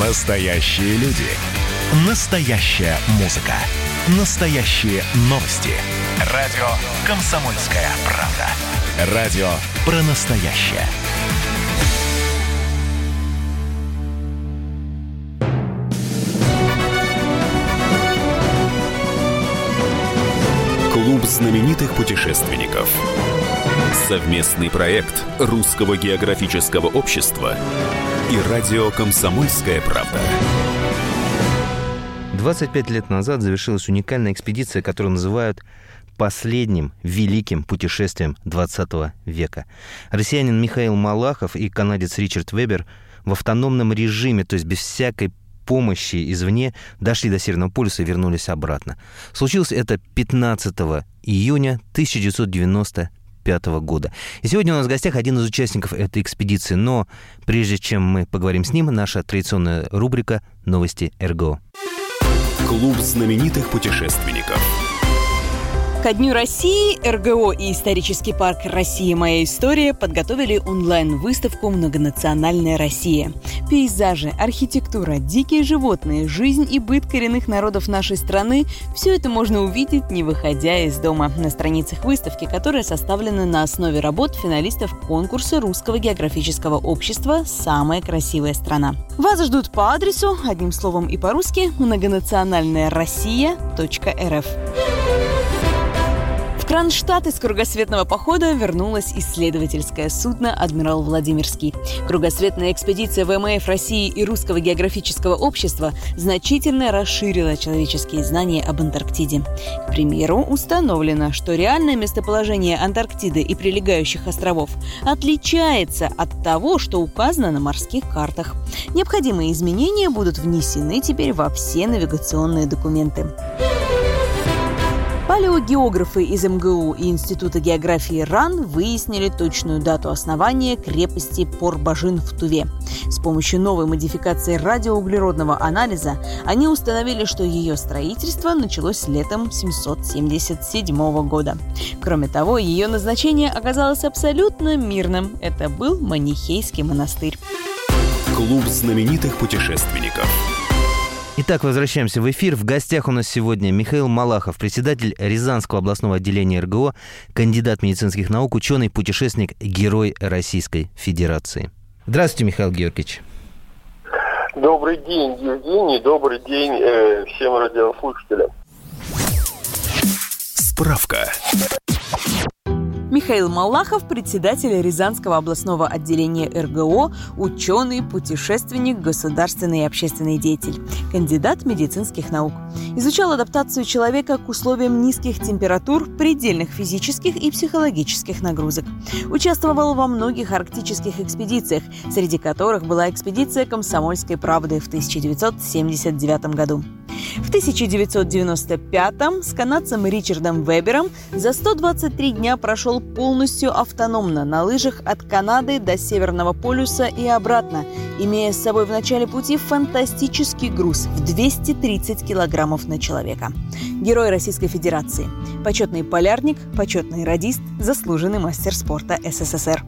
Настоящие люди. Настоящая музыка. Настоящие новости. Радио «Комсомольская правда». Радио про настоящее. Клуб знаменитых путешественников. Совместный проект Русского географического общества и радио «Комсомольская правда». 25 лет назад завершилась уникальная экспедиция, которую называют последним великим путешествием 20 века. Россиянин Михаил Малахов и канадец Ричард Вебер в автономном режиме, то есть без всякой помощи извне, дошли до Северного полюса и вернулись обратно. Случилось это 15 июня 1990 1995 года. И сегодня у нас в гостях один из участников этой экспедиции. Но прежде чем мы поговорим с ним, наша традиционная рубрика «Новости РГО». Клуб знаменитых путешественников – Ко Дню России РГО и исторический парк «Россия. Моя история» подготовили онлайн-выставку «Многонациональная Россия». Пейзажи, архитектура, дикие животные, жизнь и быт коренных народов нашей страны – все это можно увидеть, не выходя из дома, на страницах выставки, которая составлена на основе работ финалистов конкурса Русского географического общества «Самая красивая страна». Вас ждут по адресу, одним словом и по-русски, многонациональная Россия.рф. В Кронштадт из кругосветного похода вернулось исследовательское судно «Адмирал Владимирский». Кругосветная экспедиция ВМФ России и Русского географического общества значительно расширила человеческие знания об Антарктиде. К примеру, установлено, что реальное местоположение Антарктиды и прилегающих островов отличается от того, что указано на морских картах. Необходимые изменения будут внесены теперь во все навигационные документы. Палеогеографы из МГУ и Института географии РАН выяснили точную дату основания крепости Порбажин в Туве. С помощью новой модификации радиоуглеродного анализа они установили, что ее строительство началось летом 777 года. Кроме того, ее назначение оказалось абсолютно мирным. Это был Манихейский монастырь. Клуб знаменитых путешественников. Итак, возвращаемся в эфир. В гостях у нас сегодня Михаил Малахов, председатель Рязанского областного отделения РГО, кандидат медицинских наук, ученый, путешественник, герой Российской Федерации. Здравствуйте, Михаил Георгиевич. Добрый день, Евгений. Добрый день э, всем радиослушателям. Справка. Михаил Малахов, председатель Рязанского областного отделения РГО, ученый, путешественник, государственный и общественный деятель, кандидат медицинских наук. Изучал адаптацию человека к условиям низких температур, предельных физических и психологических нагрузок. Участвовал во многих арктических экспедициях, среди которых была экспедиция «Комсомольской правды» в 1979 году. В 1995-м с канадцем Ричардом Вебером за 123 дня прошел полностью автономно на лыжах от Канады до Северного полюса и обратно, имея с собой в начале пути фантастический груз в 230 килограммов на человека. Герой Российской Федерации, почетный полярник, почетный радист, заслуженный мастер спорта СССР.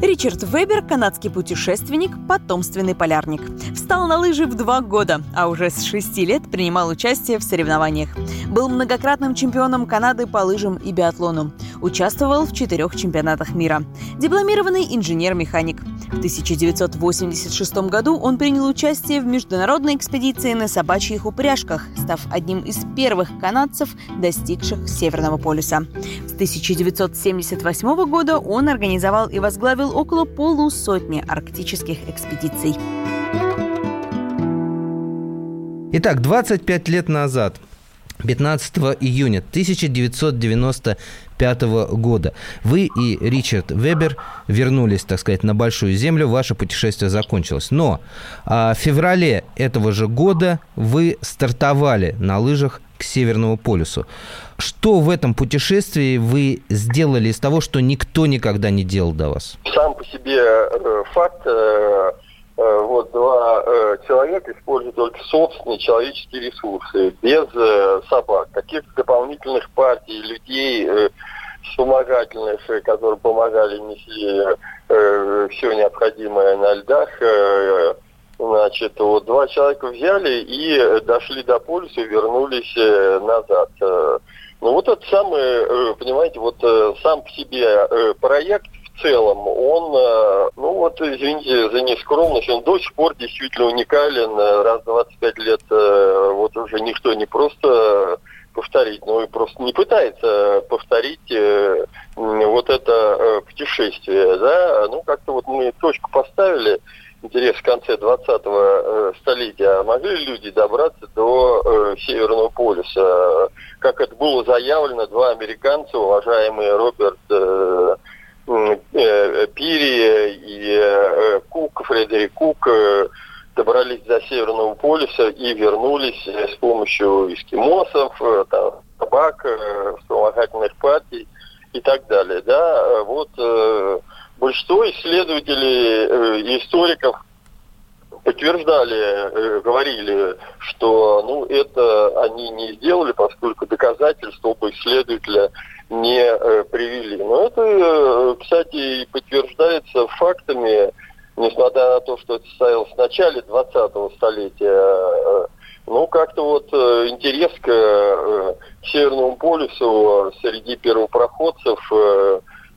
Ричард Вебер, канадский путешественник, потомственный полярник. Встал на лыжи в два года, а уже с шести лет принимал участие в соревнованиях. Был многократным чемпионом Канады по лыжам и биатлону. Участвовал в четырех чемпионатах мира. Дипломированный инженер-механик. В 1986 году он принял участие в международной экспедиции на собачьих упряжках, став одним из первых канадцев, достигших Северного полюса. С 1978 года он организовал и возглавил около полусотни арктических экспедиций. Итак, 25 лет назад 15 июня 1995 года. Вы и Ричард Вебер вернулись, так сказать, на Большую Землю, ваше путешествие закончилось. Но а, в феврале этого же года вы стартовали на лыжах к Северному полюсу. Что в этом путешествии вы сделали из того, что никто никогда не делал до вас? Сам по себе э, факт Э, вот два э, человека используют только собственные человеческие ресурсы, без э, собак. Каких-то дополнительных партий, людей э, вспомогательных, э, которые помогали, несли э, все необходимое на льдах, э, Значит, вот два человека взяли и дошли до полюса вернулись назад. Ну вот это самый, понимаете, вот сам по себе проект целом, он, ну вот, извините за нескромность, он до сих пор действительно уникален. Раз в 25 лет вот уже никто не просто повторить, но и просто не пытается повторить э, вот это э, путешествие, да, ну как-то вот мы точку поставили, интерес в конце 20-го э, столетия, а могли ли люди добраться до э, Северного полюса? Как это было заявлено, два американца, уважаемые Роберт э, э, Пири и э, Кук, Фредерик Кук, э, добрались до Северного полюса и вернулись с помощью эскимосов, э, там, собак, э, вспомогательных партий и так далее. Да? Вот э, большинство исследователей и историков подтверждали, говорили, что ну, это они не сделали, поскольку доказательств оба исследователя не привели. Но это, кстати, подтверждается фактами, несмотря на то, что это состоялось в начале 20-го столетия, э, ну, как-то вот э, интерес к э, Северному полюсу среди первопроходцев,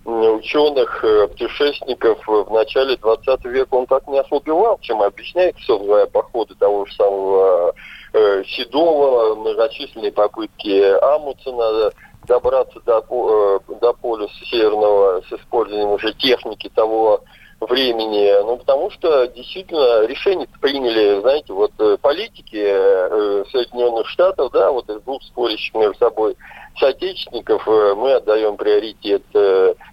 ученых, путешественников в начале 20 века он так не ослабевал, чем объясняет собственно походы того же самого Седова, многочисленные попытки Амундсена добраться до, до полюса Северного с использованием уже техники того времени, ну, потому что действительно решение приняли, знаете, вот э, политики э, Соединенных Штатов, да, вот из двух спорящих между собой соотечественников э, мы отдаем приоритет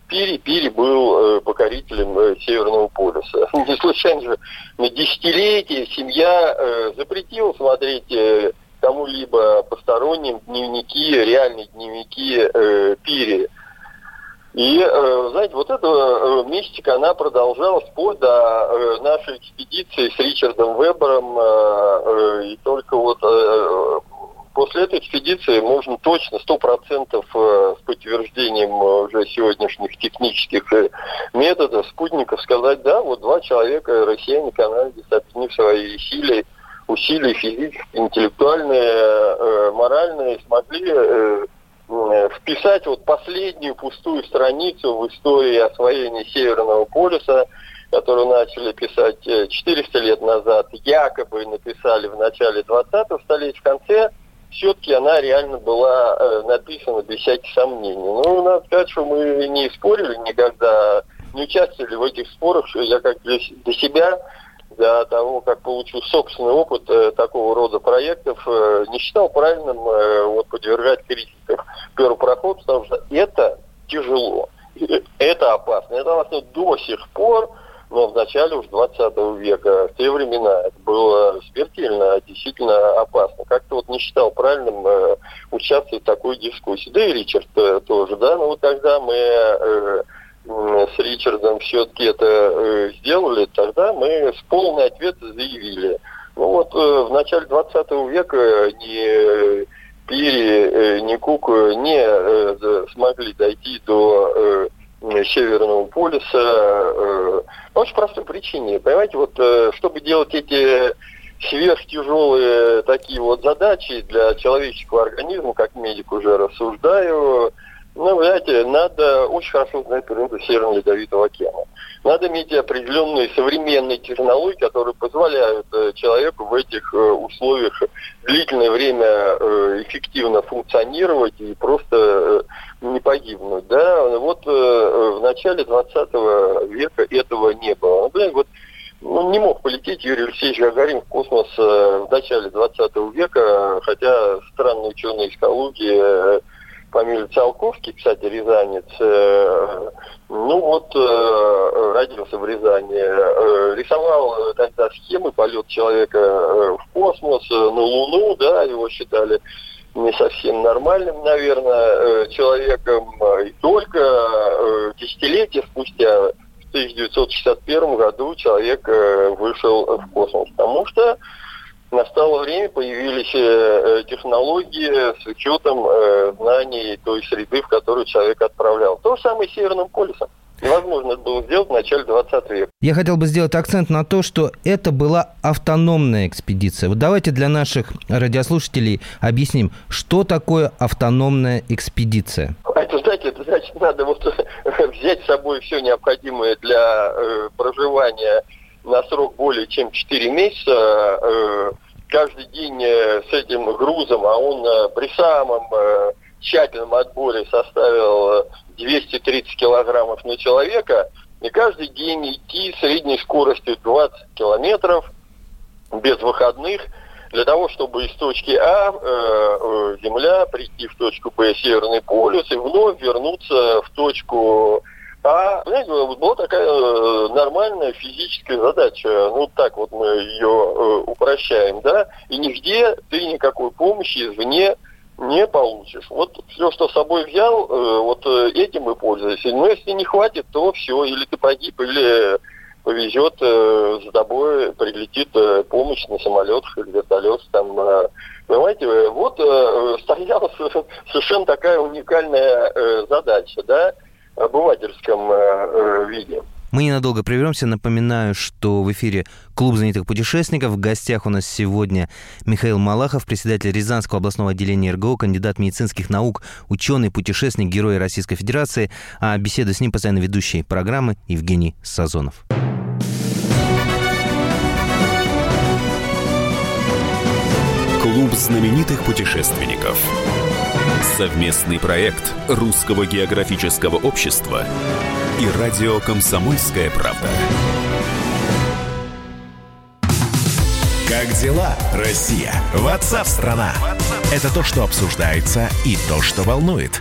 Пири. Пири был покорителем Северного полюса. Не случайно же на десятилетия семья запретила смотреть кому-либо посторонним дневники, реальные дневники Пири. И, э, знаете, вот эта э, мистика, она продолжалась вплоть до э, нашей экспедиции с Ричардом Вебером. И только вот после этой экспедиции можно точно, сто процентов с подтверждением уже сегодняшних технических методов спутников сказать, да, вот два человека, россияне, канадцы, объединив свои силы, усилия физические, интеллектуальные, моральные, смогли Э, вписать вот последнюю пустую страницу в истории освоения Северного полюса, которую начали писать 400 э, лет назад, якобы написали в начале 20-го столетия, в конце все-таки она реально была э, написана без всяких сомнений. Ну, надо сказать, что мы не спорили никогда, не участвовали в этих спорах, что я как для себя для того, как получил собственный опыт э, такого рода проектов, э, не считал правильным э, вот, подвергать критикам первопроход, потому что это тяжело, это опасно. Это опасно до сих пор, но в начале уж 20 века, в те времена, это было смертельно, действительно опасно. Как-то вот не считал правильным э, участвовать в такой дискуссии. Да и Ричард э, тоже, да, но вот когда мы э, с Ричардом все-таки это э, сделали, тогда мы с полной ответом заявили. Ну вот э, в начале 20 века ни Пири, э, ни Кук не смогли дойти до Северного полюса по очень простой причине. Понимаете, вот чтобы делать эти сверхтяжелые такие вот задачи для человеческого организма, как медик уже рассуждаю, ну, знаете, надо очень хорошо знать природу Северного Ледовитого океана. Надо иметь определенные современные технологии, которые позволяют э, человеку в этих э, условиях длительное время э, эффективно функционировать и просто не погибнуть. Да? Вот в начале 20 века этого не было. Ну, блин, вот ну, не мог полететь Юрий Алексеевич Гагарин в космос в начале 20 века, хотя странные ученые из Калуги фамилия Циолковский, кстати, рязанец, э, ну вот э, родился в Рязани, э, рисовал тогда схемы полета человека в космос, на Луну, да, его считали не совсем нормальным, наверное, человеком. И только десятилетия спустя, в 1961 году, человек вышел в космос, потому что настало время, появились э, э, технологии с учетом э, знаний той среды, в которую человек отправлял. То же самое с Северным полюсом. Невозможно это было сделать в начале 20 века. Я хотел бы сделать акцент на то, что это была автономная экспедиция. Вот давайте для наших радиослушателей объясним, что такое автономная экспедиция. Это, знаете, это значит, надо вот взять с собой все необходимое для э, проживания на срок более чем 4 месяца, э, каждый день э, с этим грузом, а он э, при самом тщательном отборе составил 230 килограммов на человека, и каждый день идти средней скоростью 20 километров без выходных для того, чтобы из точки А э, Земля прийти в точку Б Северный полюс и вновь вернуться в точку а, знаете, была такая э, нормальная физическая задача. Ну, так вот мы ее э, упрощаем, да, и нигде ты никакой помощи извне не получишь. Вот все, что с собой взял, э, вот этим и пользуйся. Но если не хватит, то все, или ты погиб, или повезет за тобой, прилетит помощь на самолетах или вертолет там. Понимаете, вот стояла совершенно такая уникальная задача, да, обывательском э, э, виде. Мы ненадолго прервемся. Напоминаю, что в эфире Клуб знаменитых путешественников. В гостях у нас сегодня Михаил Малахов, председатель Рязанского областного отделения РГО, кандидат медицинских наук, ученый, путешественник, герой Российской Федерации. А беседу с ним постоянно ведущий программы Евгений Сазонов. Клуб знаменитых путешественников. Совместный проект Русского географического общества и радио «Комсомольская правда». Как дела, Россия? Ватсап-страна! Это то, что обсуждается и то, что волнует.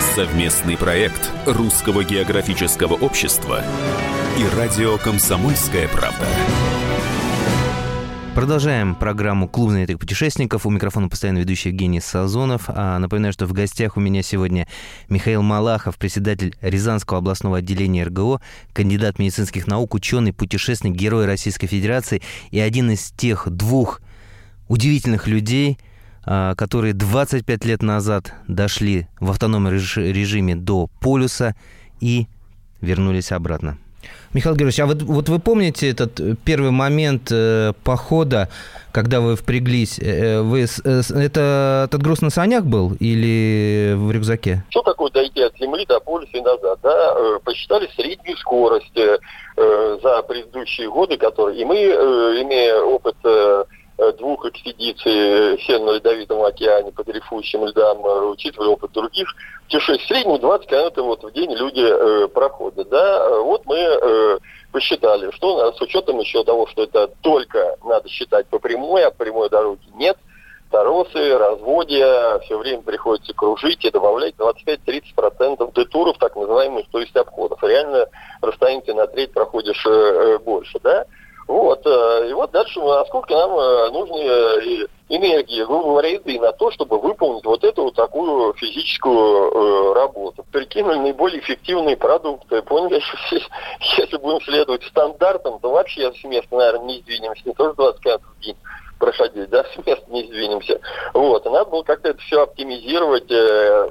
Совместный проект Русского географического общества и радио «Комсомольская правда». Продолжаем программу «Клуб знаменитых путешественников». У микрофона постоянно ведущий Евгений Сазонов. А напоминаю, что в гостях у меня сегодня Михаил Малахов, председатель Рязанского областного отделения РГО, кандидат медицинских наук, ученый, путешественник, герой Российской Федерации и один из тех двух удивительных людей, которые 25 лет назад дошли в автономном режиме до полюса и вернулись обратно. Михаил Георгиевич, а вот, вот вы помните этот первый момент э, похода, когда вы впряглись? Э, вы, э, это этот груз на санях был или в рюкзаке? Что такое дойти от Земли до полюса и назад? Да? Э, посчитали среднюю скорость э, за предыдущие годы, которые... И мы, э, имея опыт... Э, Э, двух экспедиций в Северно-Ледовитом океане по дрейфующим льдам, э, учитывая опыт других, путешествий, в среднем 20 километров вот в день люди э, проходят. Да? Вот мы э, посчитали, что с учетом еще того, что это только надо считать по прямой, а по прямой дороге нет, торосы, разводья, все время приходится кружить и добавлять 25-30% детуров, так называемых, то есть обходов. Реально расстояние на треть проходишь э, больше, да? Вот, э, и вот дальше, насколько нам э, нужны э, энергии, грубо говоря, еды на то, чтобы выполнить вот эту вот такую физическую работу. Прикинули наиболее эффективные продукты. Поняли, что если будем следовать стандартам, то вообще с места, наверное, не сдвинемся. Не тоже 20 км в день проходить, да, с места не сдвинемся. Вот, и надо было как-то это все оптимизировать, э,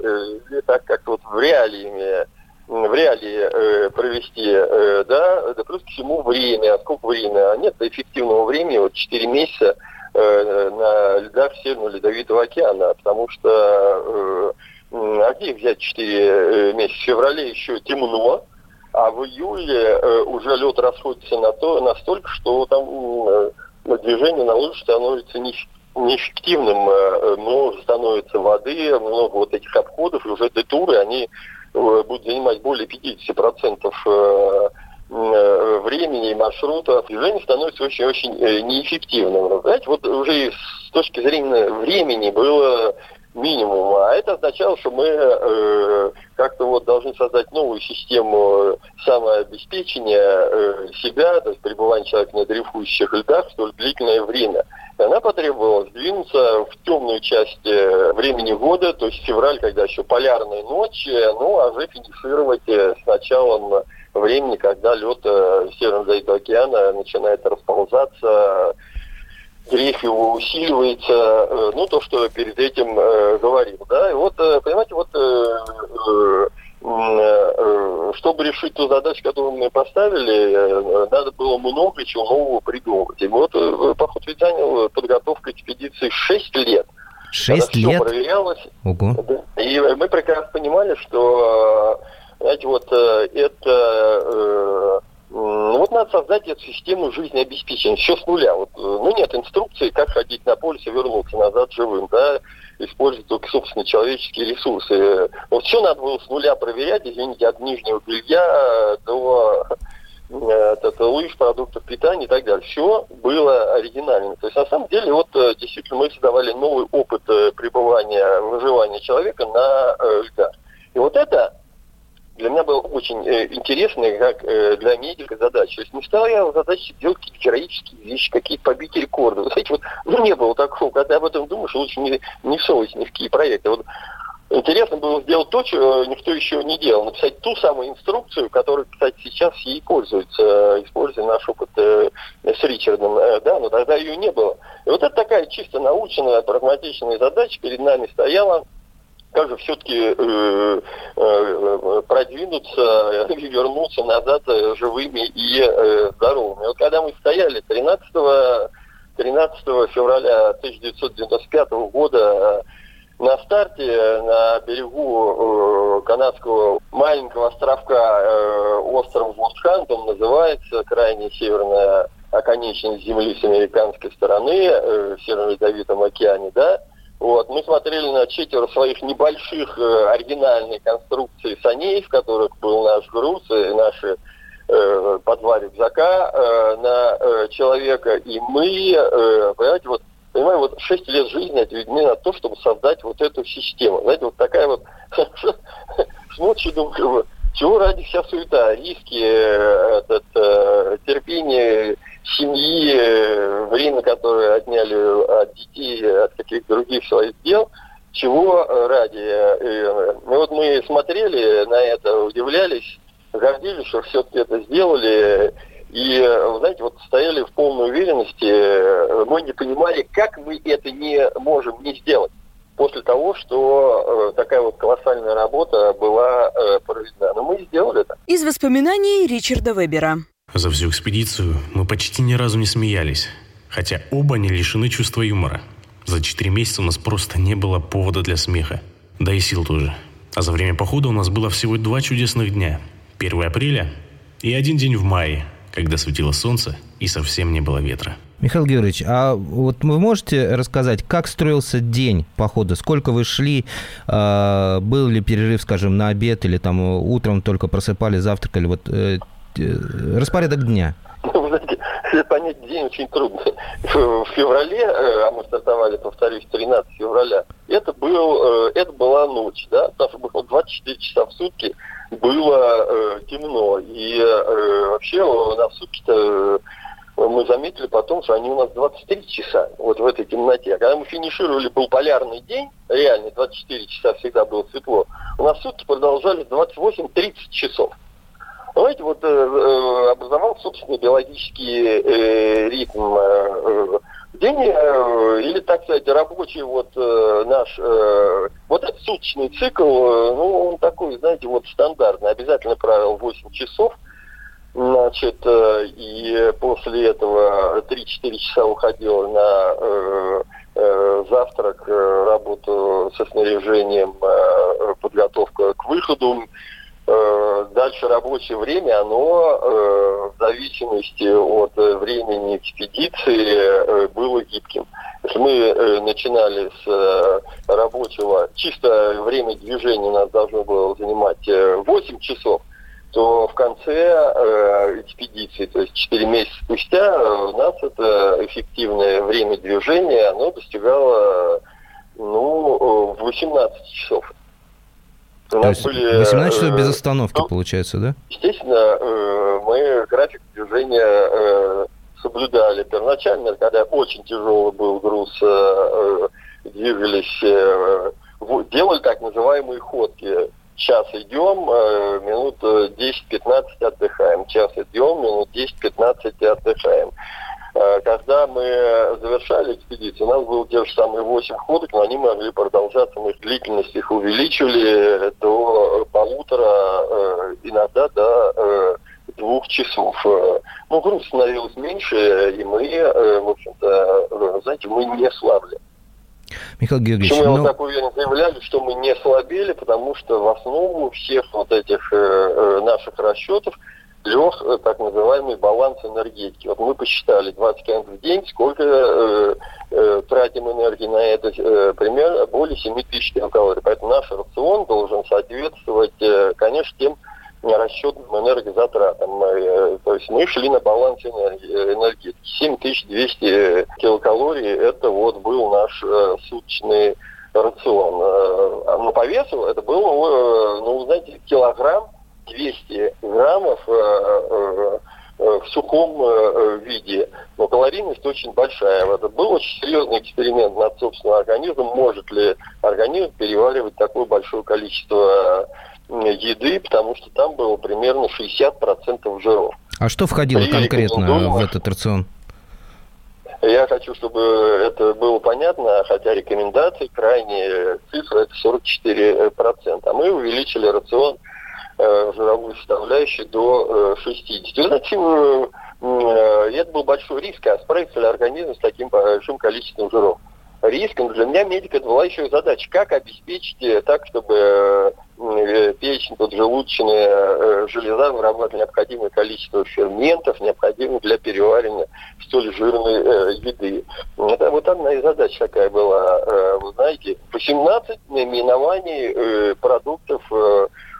э, так как вот в реалиями в реалии э, провести, э, да, да, плюс к всему время, а сколько время, а нет эффективного времени, вот 4 месяца э, на льдах Северного Ледовитого океана, потому что э, а где взять 4 э, месяца? В феврале еще темно, а в июле э, уже лед расходится на то, настолько, что там э, движение на лыжах становится не, неэффективным, э, много становится воды, много вот этих обходов, и уже детуры, они Э, будет занимать более 50% э, э, времени и маршрута, движение становится очень-очень неэффективным. Знаете, вот уже с точки зрения времени было минимум. А это означало, что мы э, как-то вот должны создать новую систему самообеспечения э, себя, то есть пребывания человека на дрейфующих льдах столь длительное время. Она потребовала сдвинуться в темную часть э, времени года, то есть февраль, когда еще полярные ночи, ну, а уже финишировать э, с началом времени, когда лед э, Северного Ледовитого океана начинает расползаться, дрейф его усиливается, ну, то, что перед этим э, говорил, да, и вот, понимаете, вот э, чтобы решить ту задачу, которую мы поставили, э, надо было много чего нового придумывать. И вот э, поход ведь занял подготовка экспедиции 6 лет. Шесть лет? проверялось. Ого. И мы прекрасно понимали, что, э, знаете, вот э, это э, ну вот надо создать эту систему жизнеобеспечения, все с нуля. Вот, э, ну нет инструкции, как ходить на полюс и вернуться назад живым, да, использовать только собственные человеческие ресурсы. Вот все надо было с нуля проверять, извините, от нижнего белья до это, лыж, продуктов питания и так далее. Все было оригинально. То есть, на самом деле, вот э, действительно мы создавали новый опыт э, пребывания, выживания человека на льдах. И вот это для меня было очень э, интересно, как э, для медика задача. То есть не стал я задачей делать какие-то героические вещи, какие-то побить рекорды. Вы знаете, вот ну, не было такого. Когда об этом думаешь, лучше не, не всовывать ни в какие проекты. Вот Интересно было сделать то, что никто еще не делал. Написать ту самую инструкцию, которую, кстати, сейчас ей пользуются, э, используя наш опыт э, с Ричардом. Э, да, но тогда ее не было. И вот это такая чисто научная, прагматичная задача перед нами стояла как же все-таки э, э, продвинуться и вернуться назад э, живыми и э, здоровыми. Вот когда мы стояли 13, 13 февраля 1995 года э, на старте на берегу э, канадского маленького островка э, остров Востхант, он называется, крайне северная оконечность земли с американской стороны, э, в Северно-Ледовитом океане, да, вот, мы смотрели на четверо своих небольших э, оригинальных конструкций саней, в которых был наш груз и наши э, по два рюкзака э, на э, человека. И мы, э, понимаете, вот понимаю, вот шесть лет жизни отведены на то, чтобы создать вот эту систему. Знаете, вот такая вот смотришь и думаешь, чего ради вся суета, риски, э, этот, э, терпение семьи, э, время, которое отняли от детей, от каких-то других своих дел, чего ради. Ну вот мы смотрели на это, удивлялись, гордились, что все-таки это сделали. И, знаете, вот стояли в полной уверенности, мы не понимали, как мы это не можем не сделать после того, что э, такая вот колоссальная работа была э, проведена. Но мы сделали это. Из воспоминаний Ричарда Вебера. За всю экспедицию мы почти ни разу не смеялись, хотя оба не лишены чувства юмора. За четыре месяца у нас просто не было повода для смеха. Да и сил тоже. А за время похода у нас было всего два чудесных дня. 1 апреля и один день в мае, когда светило солнце и совсем не было ветра. Михаил Георгиевич, а вот вы можете рассказать, как строился день похода? Сколько вы шли? А, был ли перерыв, скажем, на обед или там утром только просыпали, завтракали? Вот э, распорядок дня. Ну, понять день очень трудно. В феврале, э, а мы стартовали, повторюсь, 13 февраля, это, был, э, это была ночь, да, потому что было 24 часа в сутки было э, темно. И э, вообще на сутки-то мы заметили потом, что они у нас 23 часа вот в этой темноте. А когда мы финишировали, был полярный день, реально 24 часа всегда было светло, у нас сутки продолжались 28-30 часов. Знаете, вот э, э, образовал собственный биологический э, ритм э, день, э, или, так сказать, рабочий вот э, наш, э, вот этот суточный цикл, э, ну, он такой, знаете, вот стандартный, обязательно правил 8 часов – Значит, э, и после этого 3-4 часа уходил на э, э, завтрак, работу со снаряжением, подготовка к выходу. Дальше рабочее время, оно в зависимости от времени экспедиции было гибким. Если мы начинали с рабочего, чисто время движения у нас должно было занимать 8 часов, то в конце э, экспедиции, то есть 4 месяца спустя, у нас это эффективное время движения, оно достигало ну, в 18 часов. У То есть были, 18 часов без остановки, ну, получается, да? Естественно, мы график движения соблюдали. Первоначально, когда очень тяжелый был груз, двигались, делали так называемые ходки час идем, э, минут 10-15 отдыхаем. Час идем, минут 10-15 отдыхаем. Э, когда мы завершали экспедицию, у нас было те же самые 8 ходок, но они могли продолжаться, мы длительность их увеличили до полутора, э, иногда до двух часов. Ну, груз становилось меньше, и мы, в общем-то, знаете, мы не слабли. Михаил Георгиевич, Почему я ну... вот так уверенно заявляли, что мы не слабели, потому что в основу всех вот этих э, э наших расчетов лег э, так называемый баланс энергетики. Вот мы посчитали 20 км в день, сколько э, э, тратим энергии на это, э, примерно более 7 тысяч килокалорий. Поэтому наш рацион должен соответствовать, э, конечно, тем расчетным энергозатратам. Э, то есть мы шли на баланс энергетики. 7200 килокалорий – это вот был наш э, суточный рацион. Э, а но по весу это было, ну, знаете, килограмм 200 граммов в сухом виде. Но калорийность очень большая. Это был очень серьезный эксперимент над собственным организмом. Может ли организм переваривать такое большое количество еды, потому что там было примерно 60% жиров. А что входило При конкретно в этот рацион? Я хочу, чтобы это было понятно, хотя рекомендации, крайние цифры это 44%. А мы увеличили рацион э, жировую составляющую до э, 60. Вы знаете, э, это был большой риск, а справится ли организм с таким большим количеством жиров риском. Для меня медик это была еще задача, как обеспечить э, так, чтобы э, печень, поджелудочная э, железа вырабатывала необходимое количество ферментов, необходимых для переваривания столь жирной еды. Это вот одна из задач такая была. Вы знаете, 18 наименований продуктов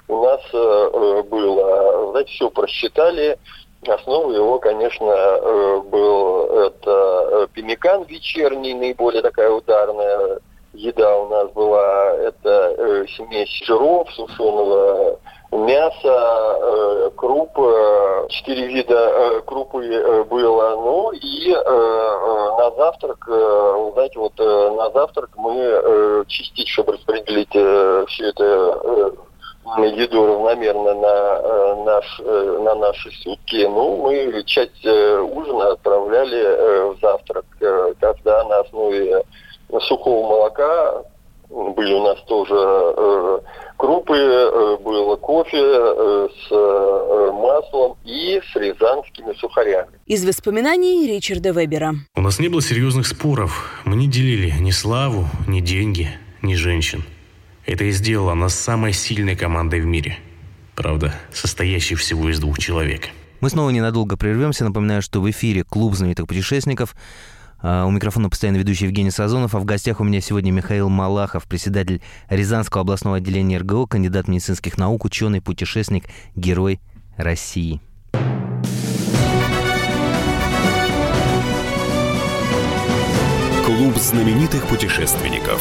у нас было. Знаете, все просчитали, Основой его, конечно, э, был это э, пимикан вечерний, наиболее такая ударная еда у нас была. Это э, смесь жиров, сушеного мяса, круп, четыре вида крупы было. Ну и на завтрак, знаете, вот на завтрак мы частично, распределить все это еду равномерно на, э, наш, э, на наши сутки. Ну, мы часть э, ужина отправляли в завтрак, когда на основе сухого молока были у нас тоже крупы, было кофе с маслом и с рязанскими сухарями. Из воспоминаний Ричарда Вебера. У нас не было серьезных споров. Мы не делили ни славу, ни деньги, ни женщин. Это и сделало нас самой сильной командой в мире. Правда, состоящей всего из двух человек. Мы снова ненадолго прервемся. Напоминаю, что в эфире клуб знаменитых путешественников. А, у микрофона постоянно ведущий Евгений Сазонов, а в гостях у меня сегодня Михаил Малахов, председатель Рязанского областного отделения РГО, кандидат медицинских наук, ученый, путешественник, герой России. Клуб знаменитых путешественников.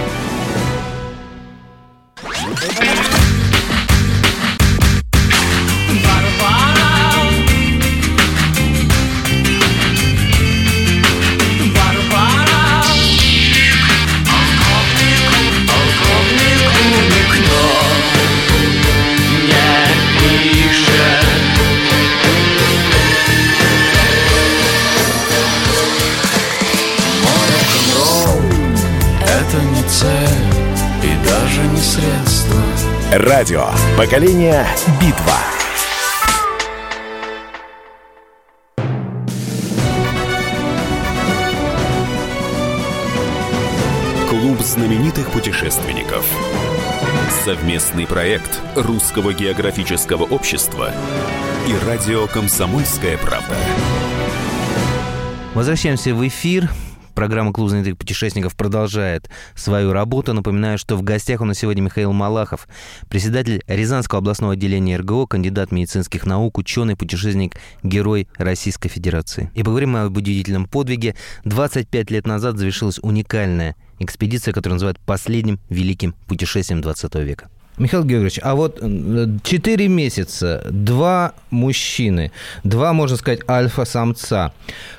Радио. Поколение. Битва. Клуб знаменитых путешественников. Совместный проект Русского географического общества и радио «Комсомольская правда». Возвращаемся в эфир. Программа «Клуб знаменитых путешественников» продолжает свою работу. Напоминаю, что в гостях у нас сегодня Михаил Малахов, председатель Рязанского областного отделения РГО, кандидат медицинских наук, ученый, путешественник, герой Российской Федерации. И поговорим об удивительном подвиге. 25 лет назад завершилась уникальная экспедиция, которую называют последним великим путешествием 20 века. Михаил Георгиевич, а вот 4 месяца, два мужчины, два, можно сказать, альфа-самца,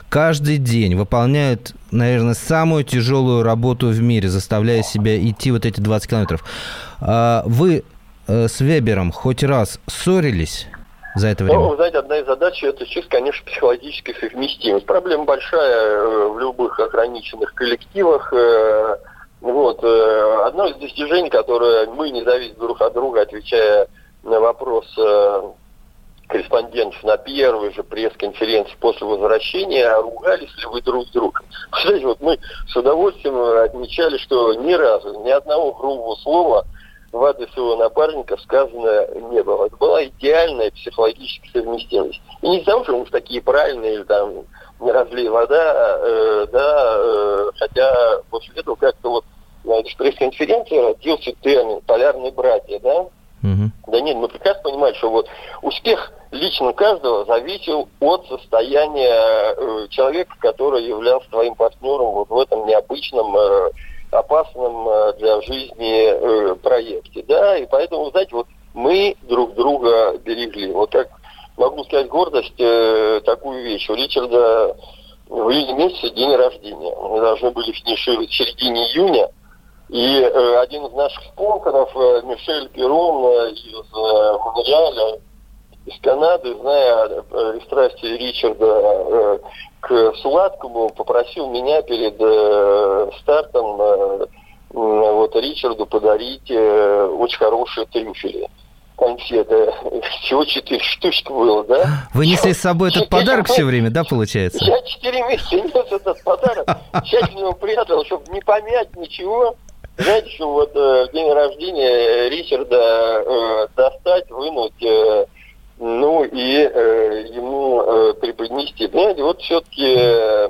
каждый день выполняют, наверное, самую тяжелую работу в мире, заставляя себя идти вот эти 20 километров. А вы э, с Вебером хоть раз ссорились? за это время? Ну, знаете, одна из задач это чисто, конечно, психологическая совместимость. Проблема большая э, в любых ограниченных коллективах. Вот. Э, одно из достижений, которое мы не зависим друг от друга, отвечая на вопрос э, корреспондентов на первой же пресс-конференции после возвращения, а ругались ли вы друг с другом. Кстати, вот мы с удовольствием отмечали, что ни разу, ни одного грубого слова в адрес его напарника сказано не было. Это была идеальная психологическая совместимость. И не потому, что мы такие правильные или там разлей вода, э, да, э, хотя после этого как-то вот на этой пресс-конференции родился термин «полярные братья», да? Угу. Да нет, мы прекрасно понимаем, что вот успех лично каждого зависел от состояния э, человека, который являлся твоим партнером вот в этом необычном, э, опасном э, для жизни э, проекте, да, и поэтому, знаете, вот мы друг друга берегли. Вот как могу сказать гордость э, такую вещь. У Ричарда в июне месяце день рождения. Мы должны были финишировать в середине июня. И э, один из наших спонсоров, э, Мишель Перон э, из э, Монреаля, из Канады, зная э, пристрастие Ричарда э, к сладкому, попросил меня перед э, стартом э, вот Ричарду подарить э, очень хорошие трюфели конфеты. Всего четыре штучки было, да? Вы несли с собой этот подарок все время, да, получается? Я четыре месяца нес этот подарок, тщательно его прятал, чтобы не помять ничего. Знаете, что вот э, в день рождения Ричарда э, достать, вынуть, э, ну и э, ему э, преподнести. Знаете, вот все-таки э,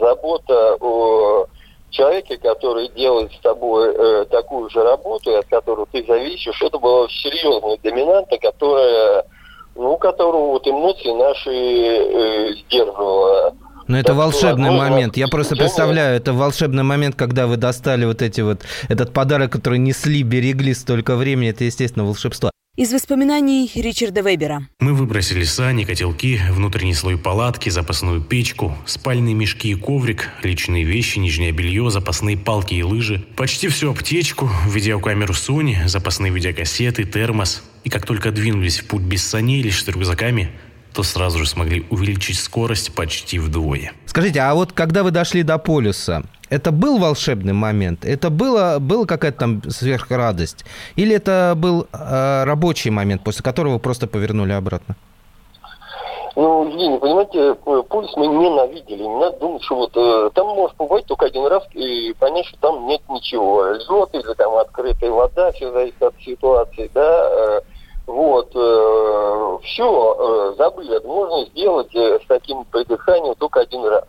забота о человеке, который делает с тобой э, такую же работу, от которой ты зависишь, это была серьезная доминанта, которая, ну, которого вот эмоции наши э, сдерживала. Но это волшебный момент. Я просто представляю, это волшебный момент, когда вы достали вот эти вот этот подарок, который несли, берегли столько времени. Это, естественно, волшебство. Из воспоминаний Ричарда Вебера. Мы выбросили сани, котелки, внутренний слой палатки, запасную печку, спальные мешки и коврик, личные вещи, нижнее белье, запасные палки и лыжи, почти всю аптечку, видеокамеру Sony, запасные видеокассеты, термос. И как только двинулись в путь без саней, лишь с рюкзаками, то сразу же смогли увеличить скорость почти вдвое. Скажите, а вот когда вы дошли до полюса, это был волшебный момент? Это было, была какая-то там сверхрадость? Или это был э, рабочий момент, после которого вы просто повернули обратно? Ну, Евгений, понимаете, полюс мы ненавидели. Не надо думать, что вот э, там может побывать только один раз и понять, что там нет ничего. Лед или там открытая вода, все зависит от ситуации, да. Э, вот, э, все, э, забыли. Это можно сделать э, с таким придыханием только один раз.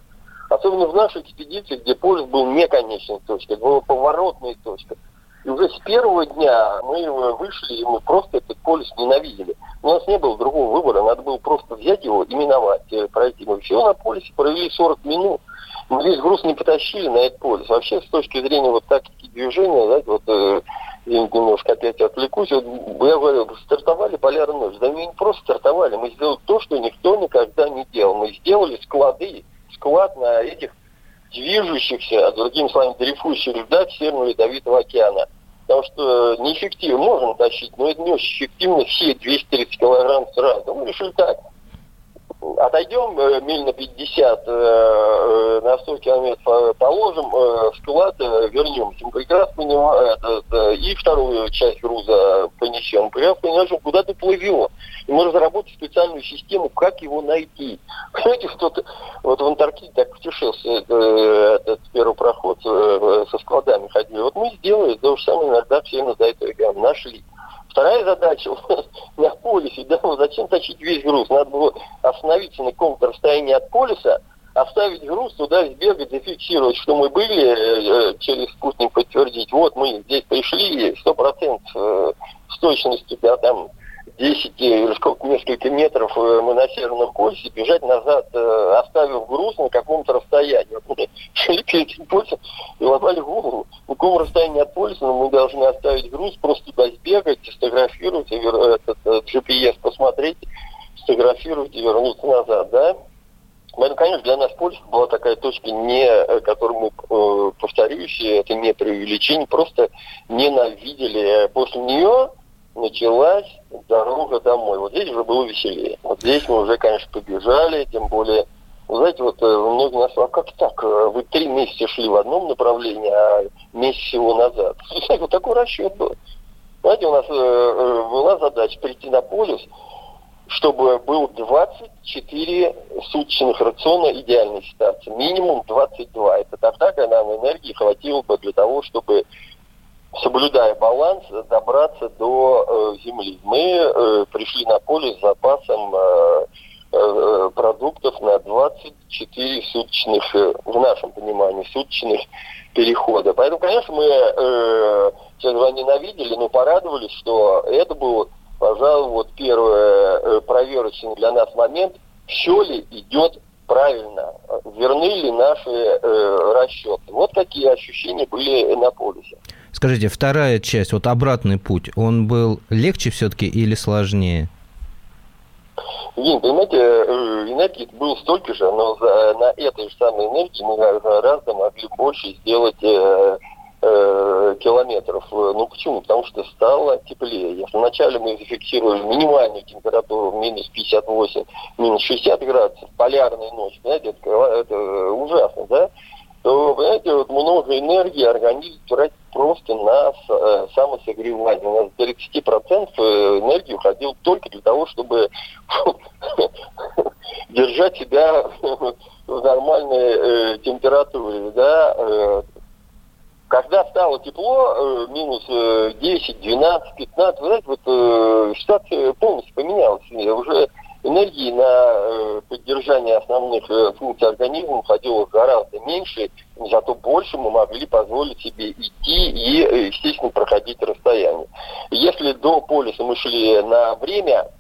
Особенно в нашей экспедиции, где полюс был не конечной точкой, это была поворотная точка. И уже с первого дня мы вышли, и мы просто этот полюс ненавидели. У нас не было другого выбора, надо было просто взять его и миновать, э, пройти. Мы всего на полюсе провели 40 минут. Мы весь груз не потащили на этот полюс. Вообще, с точки зрения вот тактики движения, знаете, вот э, я немножко опять отвлекусь, вот, я говорю, стартовали полярную. Да мы не просто стартовали, мы сделали то, что никто никогда не делал. Мы сделали склады склад на этих движущихся, а другими словами, дрейфующих льдах Северного Ледовитого океана. Потому что неэффективно, можно тащить, но это не очень эффективно, все 230 килограмм сразу. Мы решили так, отойдем э, миль на 50, э, э, на 100 километров положим, склад вернемся. Мы прекрасно понимаем, и вторую часть груза понесем. Прекрасно понимаем, что куда ты плывем. И мы разработали специальную систему, как его найти. Понимаете, что-то вот в Антарктиде так путешествовал этот первый проход со складами ходили. Вот мы сделали то же самое иногда все на этого нашли. Вторая задача на полюсе, да, зачем тащить весь груз? Надо было остановиться на каком-то расстоянии от полюса, оставить груз, туда сбегать, зафиксировать, что мы были, э, через спутник подтвердить, вот мы здесь пришли, сто процентов э, с точностью, да, там, 10 или сколько, несколько метров э, мы на Северном полюсе, бежать назад, э, оставив груз на каком-то расстоянии. Вот мы шли перед этим полюсом и ломали голову. На каком расстоянии от полюса мы должны оставить груз, просто туда сбегать, сфотографировать, этот, этот GPS посмотреть, сфотографировать и вернуться назад, да? Поэтому, конечно, для нас Польша была такая точка, не, э, которую мы, э, повторюсь, это не преувеличение, просто ненавидели. После нее началась дорога домой. Вот здесь уже было веселее. Вот здесь мы уже, конечно, побежали, тем более, вы знаете, вот э, многие нас а как так? Вы три месяца шли в одном направлении, а месяц всего назад. Вот такой расчет был. Знаете, у нас была задача прийти на полюс, чтобы был 24 суточных рациона идеальной ситуации. Минимум 22. Это тогда, когда нам энергии хватило бы для того, чтобы соблюдая баланс, добраться до э, земли. Мы э, пришли на поле с запасом э, э, продуктов на 24 суточных, э, в нашем понимании, суточных перехода. Поэтому, конечно, мы э, сейчас ненавидели, но порадовались, что это было пожалуй, вот первый э, проверочный для нас момент, все ли идет правильно, верны ли наши э, расчеты. Вот такие ощущения были на полюсе. Скажите, вторая часть, вот обратный путь, он был легче все-таки или сложнее? Дим, понимаете, э, энергии было столько же, но за, на этой же самой энергии мы гораздо могли больше сделать э, э, километров. Ну почему? Потому что стало теплее. Если вначале мы зафиксировали минимальную температуру минус 58, минус 60 градусов, полярная ночь, понимаете, это, это ужасно, да? то, понимаете, вот много энергии организм тратит просто на э, самосогревание. У нас до 30% э, энергии уходил только для того, чтобы держать себя в нормальной э, температуре, да, э, когда стало тепло, минус 10, 12, 15, вы знаете, вот ситуация полностью поменялась. Уже энергии на э, поддержание основных функций организма уходило гораздо меньше, зато больше мы могли позволить себе идти и, естественно, проходить расстояние. Если до полюса мы шли на время,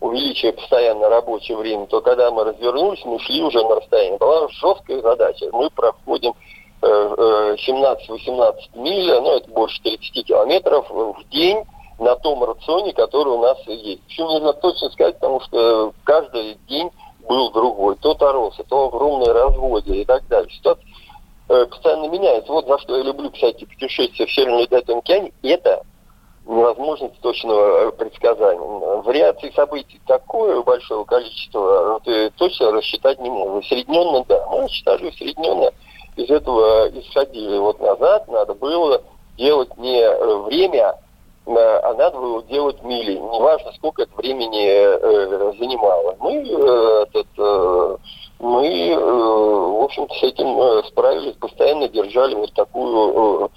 увеличивая постоянно рабочее время, то когда мы развернулись, мы шли уже на расстояние. Была жесткая задача. Мы проходим 17-18 миль, ну это больше 30 километров в день на том рационе, который у нас есть. Почему нужно точно сказать, потому что каждый день был другой. То торос, то огромные разводы и так далее. Ситуация э, постоянно меняется. Вот за что я люблю, кстати, путешествия в Северном Ледовитом океане. Это невозможность точного э, предсказания. Вариаций событий такое большое количество, ты точно рассчитать не можешь. Усредненно, да, мы рассчитали усредненно из этого исходили. Вот назад надо было делать не э, время, э, а надо было делать мили. Неважно, сколько это времени э, занимало. Мы, э, этот, э, мы э, в общем-то, с этим э, справились, постоянно держали вот такую,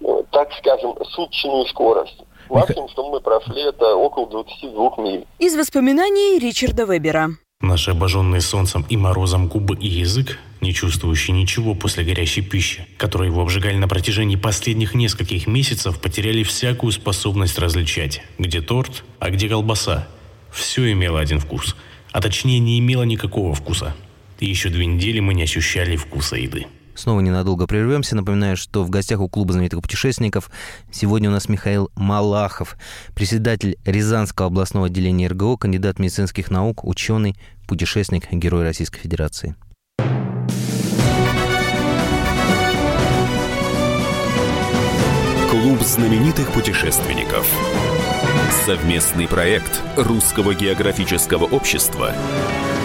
э, так скажем, суточную скорость. Максимум, что мы прошли, это около 22 миль. Из воспоминаний Ричарда Вебера. Наши обожженные солнцем и морозом губы и язык, не чувствующие ничего после горящей пищи, которые его обжигали на протяжении последних нескольких месяцев, потеряли всякую способность различать, где торт, а где колбаса. Все имело один вкус, а точнее не имело никакого вкуса. И еще две недели мы не ощущали вкуса еды. Снова ненадолго прервемся. Напоминаю, что в гостях у клуба знаменитых путешественников сегодня у нас Михаил Малахов, председатель Рязанского областного отделения РГО, кандидат медицинских наук, ученый, путешественник, герой Российской Федерации. Клуб знаменитых путешественников. Совместный проект Русского географического общества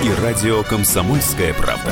и радио «Комсомольская правда».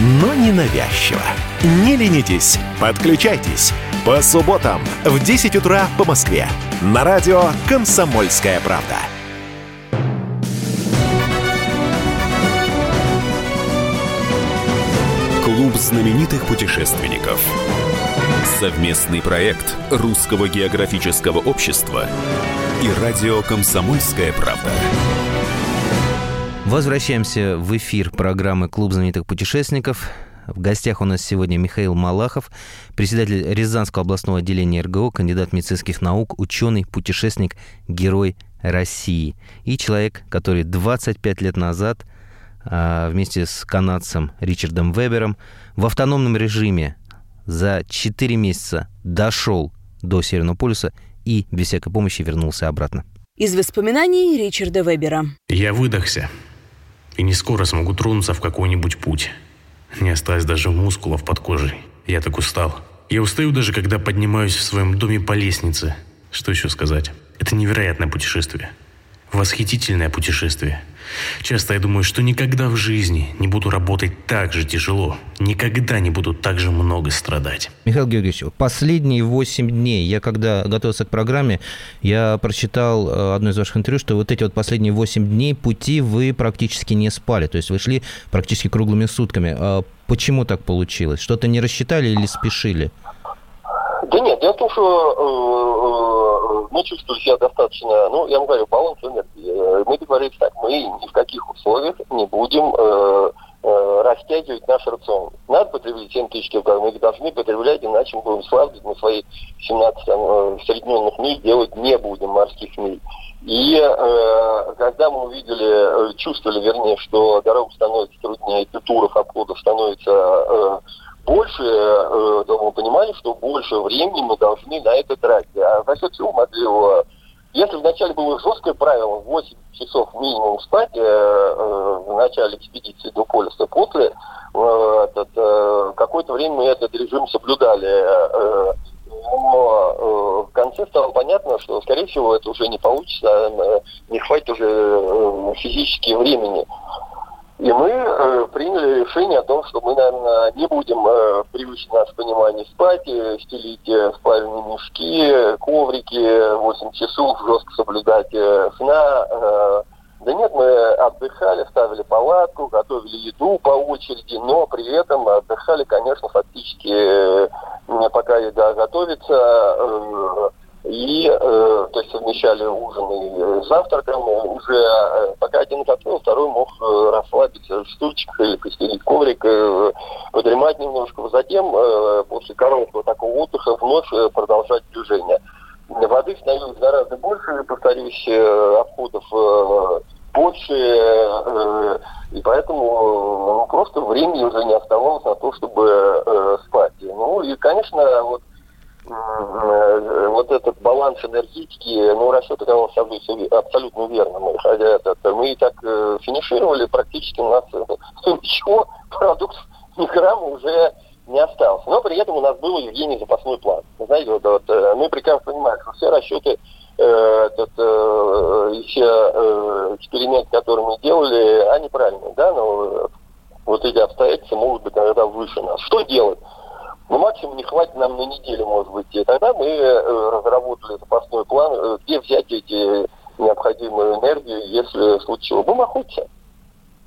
но не навязчиво. Не ленитесь, подключайтесь. По субботам в 10 утра по Москве. На радио «Комсомольская правда». Клуб знаменитых путешественников. Совместный проект Русского географического общества и радио «Комсомольская правда». Возвращаемся в эфир программы «Клуб знаменитых путешественников». В гостях у нас сегодня Михаил Малахов, председатель Рязанского областного отделения РГО, кандидат медицинских наук, ученый, путешественник, герой России. И человек, который 25 лет назад а, вместе с канадцем Ричардом Вебером в автономном режиме за 4 месяца дошел до Северного полюса и без всякой помощи вернулся обратно. Из воспоминаний Ричарда Вебера. Я выдохся и не скоро смогу тронуться в какой-нибудь путь. Не осталось даже мускулов под кожей. Я так устал. Я устаю даже, когда поднимаюсь в своем доме по лестнице. Что еще сказать? Это невероятное путешествие. Восхитительное путешествие. Часто я думаю, что никогда в жизни не буду работать так же тяжело. Никогда не буду так же много страдать. Михаил Георгиевич, последние 8 дней, я когда готовился к программе, я прочитал э, одно из ваших интервью, что вот эти вот последние 8 дней пути вы практически не спали, то есть вы шли практически круглыми сутками. А почему так получилось? Что-то не рассчитали или спешили? Да нет, дело в том, что э, э, мы чувствовали себя достаточно, ну, я вам говорю, баланс энергии. Э, мы договорились так, мы ни в каких условиях не будем э, э, растягивать наш рацион. Надо потреблять 7 тысяч килограмм, мы их должны потреблять, иначе мы будем славить, мы свои 17 там, э, соединенных миль делать не будем, морских миль. И э, когда мы увидели, э, чувствовали, вернее, что дорога становится труднее, туров, обходов становится э, больше, э, мы понимали, что больше времени мы должны на это тратить. А за счет чего его... Если вначале было жесткое правило 8 часов минимум спать э, э, в начале экспедиции до полюса, после э, э, какое-то время мы этот режим соблюдали. Э, но э, в конце стало понятно, что, скорее всего, это уже не получится, э, не хватит уже э, физически времени. И мы э, приняли решение о том, что мы, наверное, не будем э, в привычном наше понимание спать, э, стелить э, спальные мешки, коврики, 8 часов жестко соблюдать э, сна. Э, да нет, мы отдыхали, ставили палатку, готовили еду по очереди, но при этом отдыхали, конечно, фактически, э, пока еда готовится, э, и э, то есть совмещали ужин и э, завтраком, уже э, пока один готовил, второй мог э, расслабиться в или постелить коврик, э, подремать немножко, затем э, после короткого такого отдыха вновь э, продолжать движение. Воды становилось гораздо больше, повторюсь, э, обходов э, больше, э, и поэтому э, ну, просто времени уже не оставалось на то, чтобы э, спать. Ну и, конечно, вот Э, вот этот баланс энергетики, ну, расчет оказался абсолютно верным. Мы и так э, финишировали, практически у нас э, ничего, продукт ни грамма уже не остался. Но при этом у нас был Евгений запасной план. Знаете, вот, вот, мы прекрасно понимаем, что все расчеты э, этот, э, все э, эксперименты, которые мы делали, они правильные, да, но вот эти обстоятельства могут быть иногда выше нас. Что делать? Ну, максимум не хватит нам на неделю, может быть. И тогда мы э, разработали запасной план, э, где взять эти необходимую энергию, если случилось. Будем охотиться.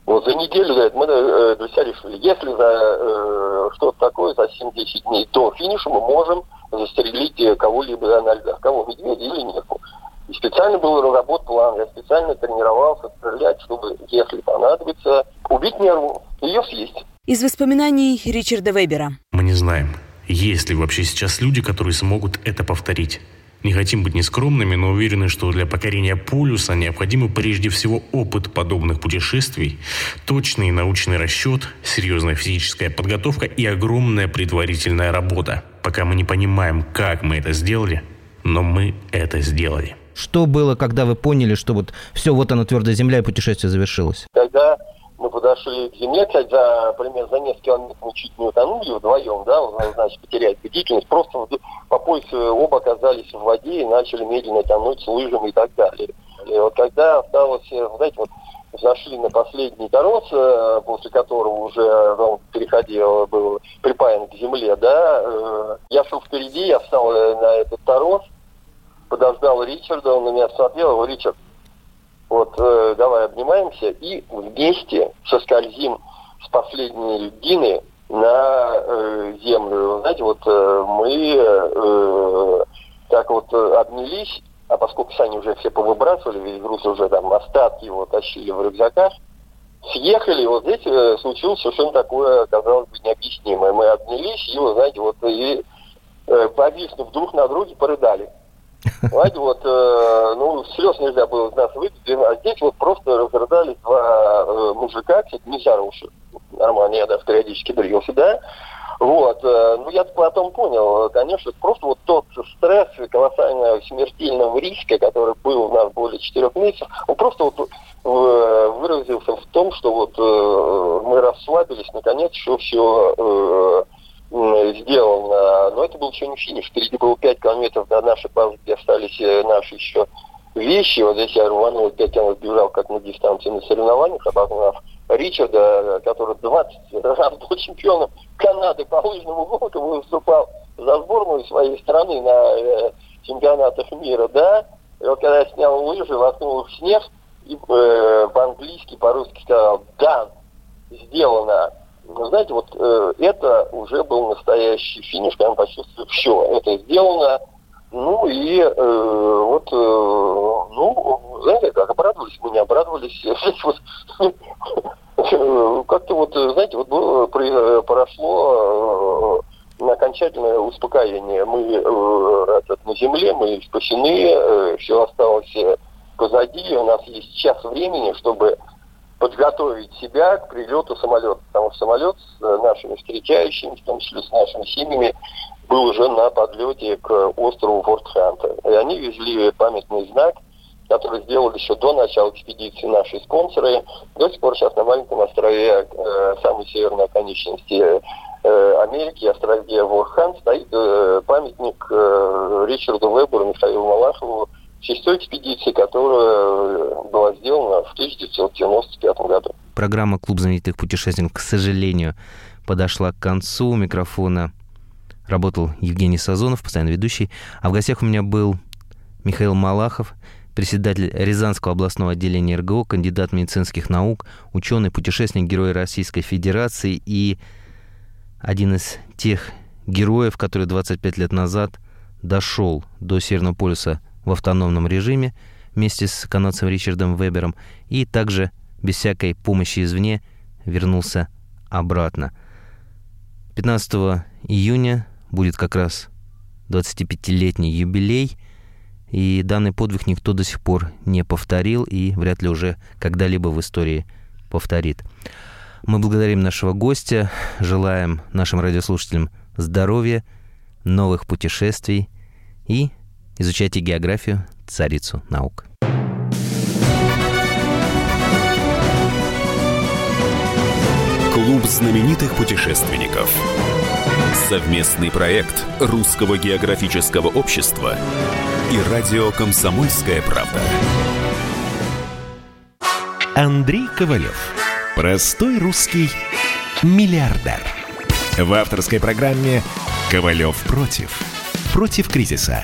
Вот за неделю говорит, мы э, для себя решили, если за э, что-то такое, за 7-10 дней до финиша мы можем застрелить э, кого-либо на льдах. Кого, медведя или нет. И специально был разработан план, я специально тренировался стрелять, чтобы, если понадобится, убить нерву, ее съесть. Из воспоминаний Ричарда Вебера. Мы не знаем, есть ли вообще сейчас люди, которые смогут это повторить. Не хотим быть нескромными, но уверены, что для покорения полюса необходимы прежде всего опыт подобных путешествий, точный научный расчет, серьезная физическая подготовка и огромная предварительная работа. Пока мы не понимаем, как мы это сделали, но мы это сделали. Что было, когда вы поняли, что вот все, вот оно, твердая земля, и путешествие завершилось? Подошли к земле, кстати, за, примерно за несколько километров чуть не утонули вдвоем, да, значит, потерять бдительность. Просто по пояс оба оказались в воде и начали медленно тонуть с лыжами и так далее. И вот когда осталось, знаете, вот зашли на последний торос, э, после которого уже ну, переходил, был припаян к земле, да, э, я шел впереди, я встал э, на этот торос, подождал Ричарда, он на меня смотрел, говорю, Ричард, вот давай обнимаемся и вместе соскользим с последней льдины на э, землю. Знаете, вот э, мы э, так вот обнялись, а поскольку сани уже все повыбрасывали, весь груз уже там остатки его тащили в рюкзаках, съехали, вот здесь э, случилось совершенно такое, казалось бы, необъяснимое. Мы обнялись, и, вы знаете, вот и э, повиснув друг на друге, порыдали. Знаете, вот, э, ну, слез нельзя было нас выйти, а здесь вот просто разрыдались два э, мужика, кстати, не зарушив. Нормально, я даже периодически брился, да, вот. Э, ну, я потом понял, конечно, просто вот тот стресс колоссального смертельного риска, который был у нас более четырех месяцев, он просто вот э, выразился в том, что вот э, мы расслабились, наконец, еще все сделано. Но это был еще не финиш. Впереди было 5 километров до нашей базы, где остались наши еще вещи. Вот здесь я рванул 5 километров бежал как на дистанции на соревнованиях, обогнав Ричарда, который 20 раз был чемпионом Канады по лыжному гонкам, выступал за сборную своей страны на э, чемпионатах мира, да, и вот когда я снял лыжи, воткнул их в снег, и э, по-английски, по-русски сказал «да, сделано». Вы знаете, вот э, это уже был настоящий финиш, когда мы почувствовали, все, это сделано, ну и э, вот, э, ну, знаете, как обрадовались, мы не обрадовались. Как-то вот, знаете, вот было, прошло э, окончательное успокоение. Мы э, на земле, мы спасены, э, все осталось позади, у нас есть час времени, чтобы подготовить себя к прилету самолета, потому что самолет с нашими встречающими, в том числе с нашими семьями, был уже на подлете к острову Форт-Хантер. И они везли памятный знак, который сделали еще до начала экспедиции наши спонсоры. До сих пор сейчас на маленьком острове э, самой северной оконечности э, Америки, острове Ворхан, стоит э, памятник э, Ричарду Веберу, Михаилу Малахову, в честь той экспедиции, которая была сделана в 1995 году. Программа «Клуб знаменитых путешественников», к сожалению, подошла к концу. Микрофона работал Евгений Сазонов, постоянно ведущий. А в гостях у меня был Михаил Малахов, председатель Рязанского областного отделения РГО, кандидат медицинских наук, ученый, путешественник, герой Российской Федерации и один из тех героев, который 25 лет назад дошел до Северного полюса в автономном режиме вместе с канадцем Ричардом Вебером и также без всякой помощи извне вернулся обратно. 15 июня будет как раз 25-летний юбилей, и данный подвиг никто до сих пор не повторил и вряд ли уже когда-либо в истории повторит. Мы благодарим нашего гостя, желаем нашим радиослушателям здоровья, новых путешествий и изучайте географию, царицу наук. Клуб знаменитых путешественников. Совместный проект Русского географического общества и радио «Комсомольская правда». Андрей Ковалев. Простой русский миллиардер. В авторской программе «Ковалев против». Против кризиса.